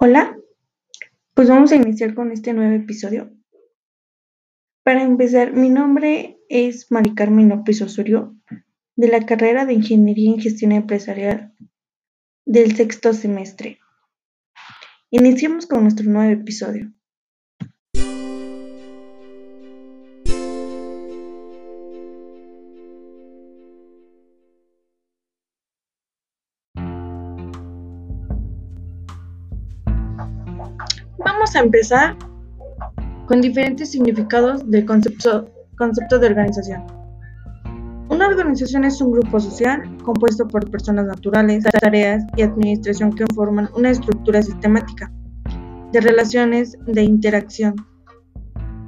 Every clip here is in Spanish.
Hola, pues vamos a iniciar con este nuevo episodio. Para empezar, mi nombre es Mari Carmen López Osorio, de la carrera de Ingeniería en Gestión Empresarial del sexto semestre. Iniciemos con nuestro nuevo episodio. Vamos a empezar con diferentes significados del concepto, concepto de organización. Una organización es un grupo social compuesto por personas naturales, tareas y administración que forman una estructura sistemática de relaciones de interacción,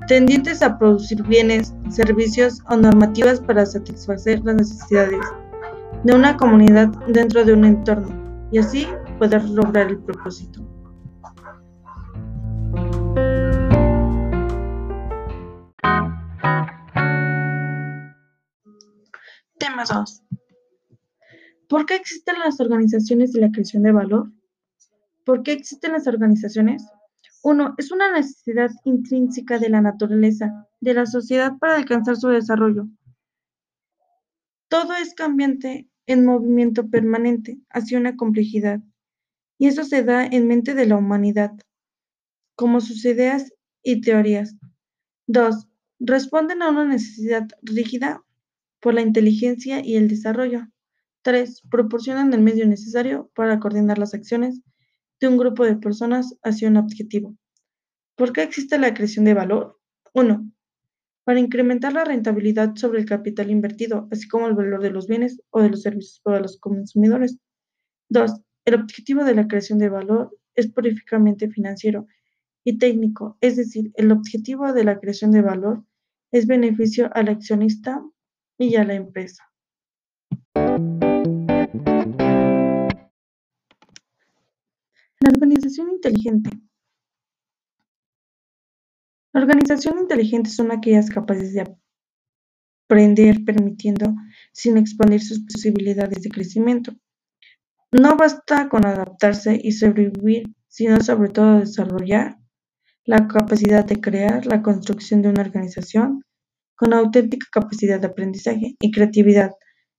tendientes a producir bienes, servicios o normativas para satisfacer las necesidades de una comunidad dentro de un entorno y así poder lograr el propósito. Tema 2. ¿Por qué existen las organizaciones de la creación de valor? ¿Por qué existen las organizaciones? Uno, es una necesidad intrínseca de la naturaleza, de la sociedad para alcanzar su desarrollo. Todo es cambiante en movimiento permanente hacia una complejidad, y eso se da en mente de la humanidad, como sus ideas y teorías. Dos, responden a una necesidad rígida por la inteligencia y el desarrollo. 3. Proporcionan el medio necesario para coordinar las acciones de un grupo de personas hacia un objetivo. ¿Por qué existe la creación de valor? 1. Para incrementar la rentabilidad sobre el capital invertido, así como el valor de los bienes o de los servicios para los consumidores. 2. El objetivo de la creación de valor es purificamente financiero y técnico, es decir, el objetivo de la creación de valor es beneficio al accionista y a la empresa. La organización inteligente. La organización inteligente son aquellas capaces de aprender permitiendo sin expandir sus posibilidades de crecimiento. No basta con adaptarse y sobrevivir, sino sobre todo desarrollar la capacidad de crear la construcción de una organización con auténtica capacidad de aprendizaje y creatividad.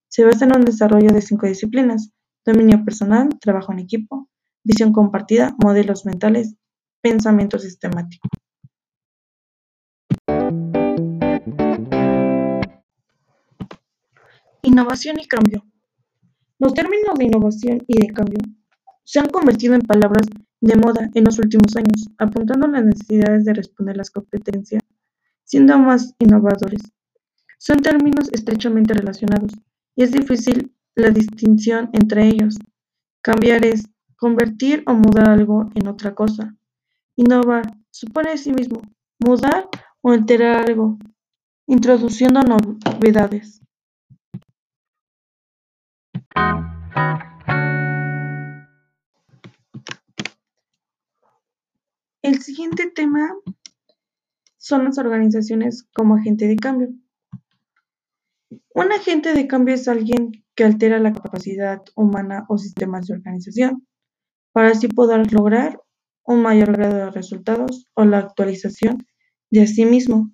Se basa en un desarrollo de cinco disciplinas, dominio personal, trabajo en equipo, visión compartida, modelos mentales, pensamiento sistemático. Innovación y cambio. Los términos de innovación y de cambio se han convertido en palabras de moda en los últimos años, apuntando a las necesidades de responder las competencias siendo más innovadores. Son términos estrechamente relacionados y es difícil la distinción entre ellos. Cambiar es convertir o mudar algo en otra cosa. Innovar supone a sí mismo mudar o alterar algo, introduciendo novedades. El siguiente tema son las organizaciones como agente de cambio. Un agente de cambio es alguien que altera la capacidad humana o sistemas de organización para así poder lograr un mayor grado de resultados o la actualización de sí mismo.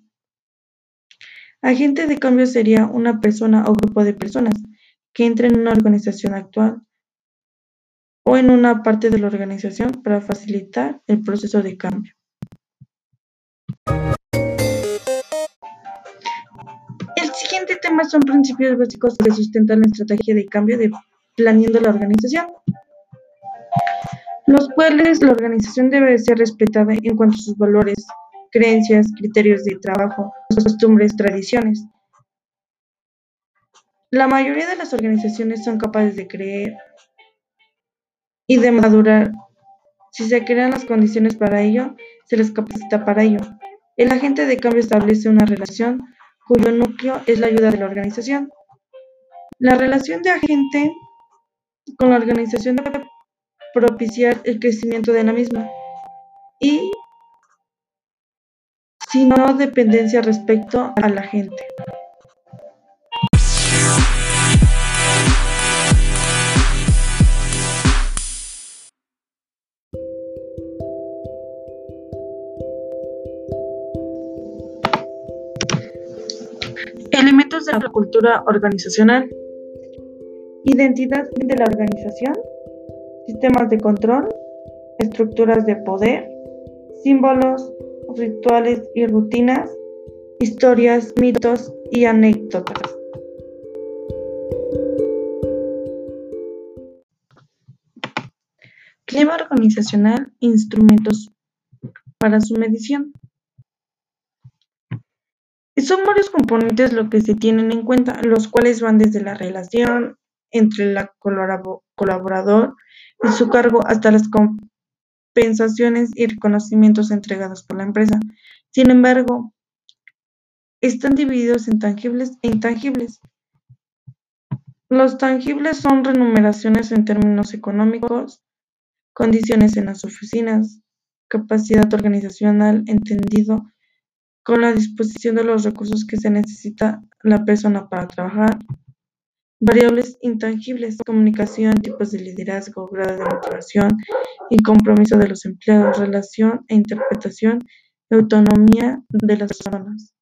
Agente de cambio sería una persona o grupo de personas que entra en una organización actual o en una parte de la organización para facilitar el proceso de cambio. Siguiente tema son principios básicos que sustentan la estrategia de cambio de planeando la organización, los cuales la organización debe ser respetada en cuanto a sus valores, creencias, criterios de trabajo, costumbres, tradiciones. La mayoría de las organizaciones son capaces de creer y de madurar. Si se crean las condiciones para ello, se les capacita para ello. El agente de cambio establece una relación cuyo núcleo es la ayuda de la organización. La relación de agente con la organización debe propiciar el crecimiento de la misma y si no dependencia respecto a la gente. La cultura organizacional. Identidad de la organización. Sistemas de control. Estructuras de poder. Símbolos, rituales y rutinas. Historias, mitos y anécdotas. Clima organizacional, instrumentos para su medición. Son varios componentes lo que se tienen en cuenta, los cuales van desde la relación entre el colaborador y su cargo hasta las compensaciones y reconocimientos entregados por la empresa. Sin embargo, están divididos en tangibles e intangibles. Los tangibles son remuneraciones en términos económicos, condiciones en las oficinas, capacidad organizacional entendido con la disposición de los recursos que se necesita la persona para trabajar, variables intangibles, comunicación, tipos de liderazgo, grado de motivación y compromiso de los empleados, relación e interpretación, autonomía de las personas.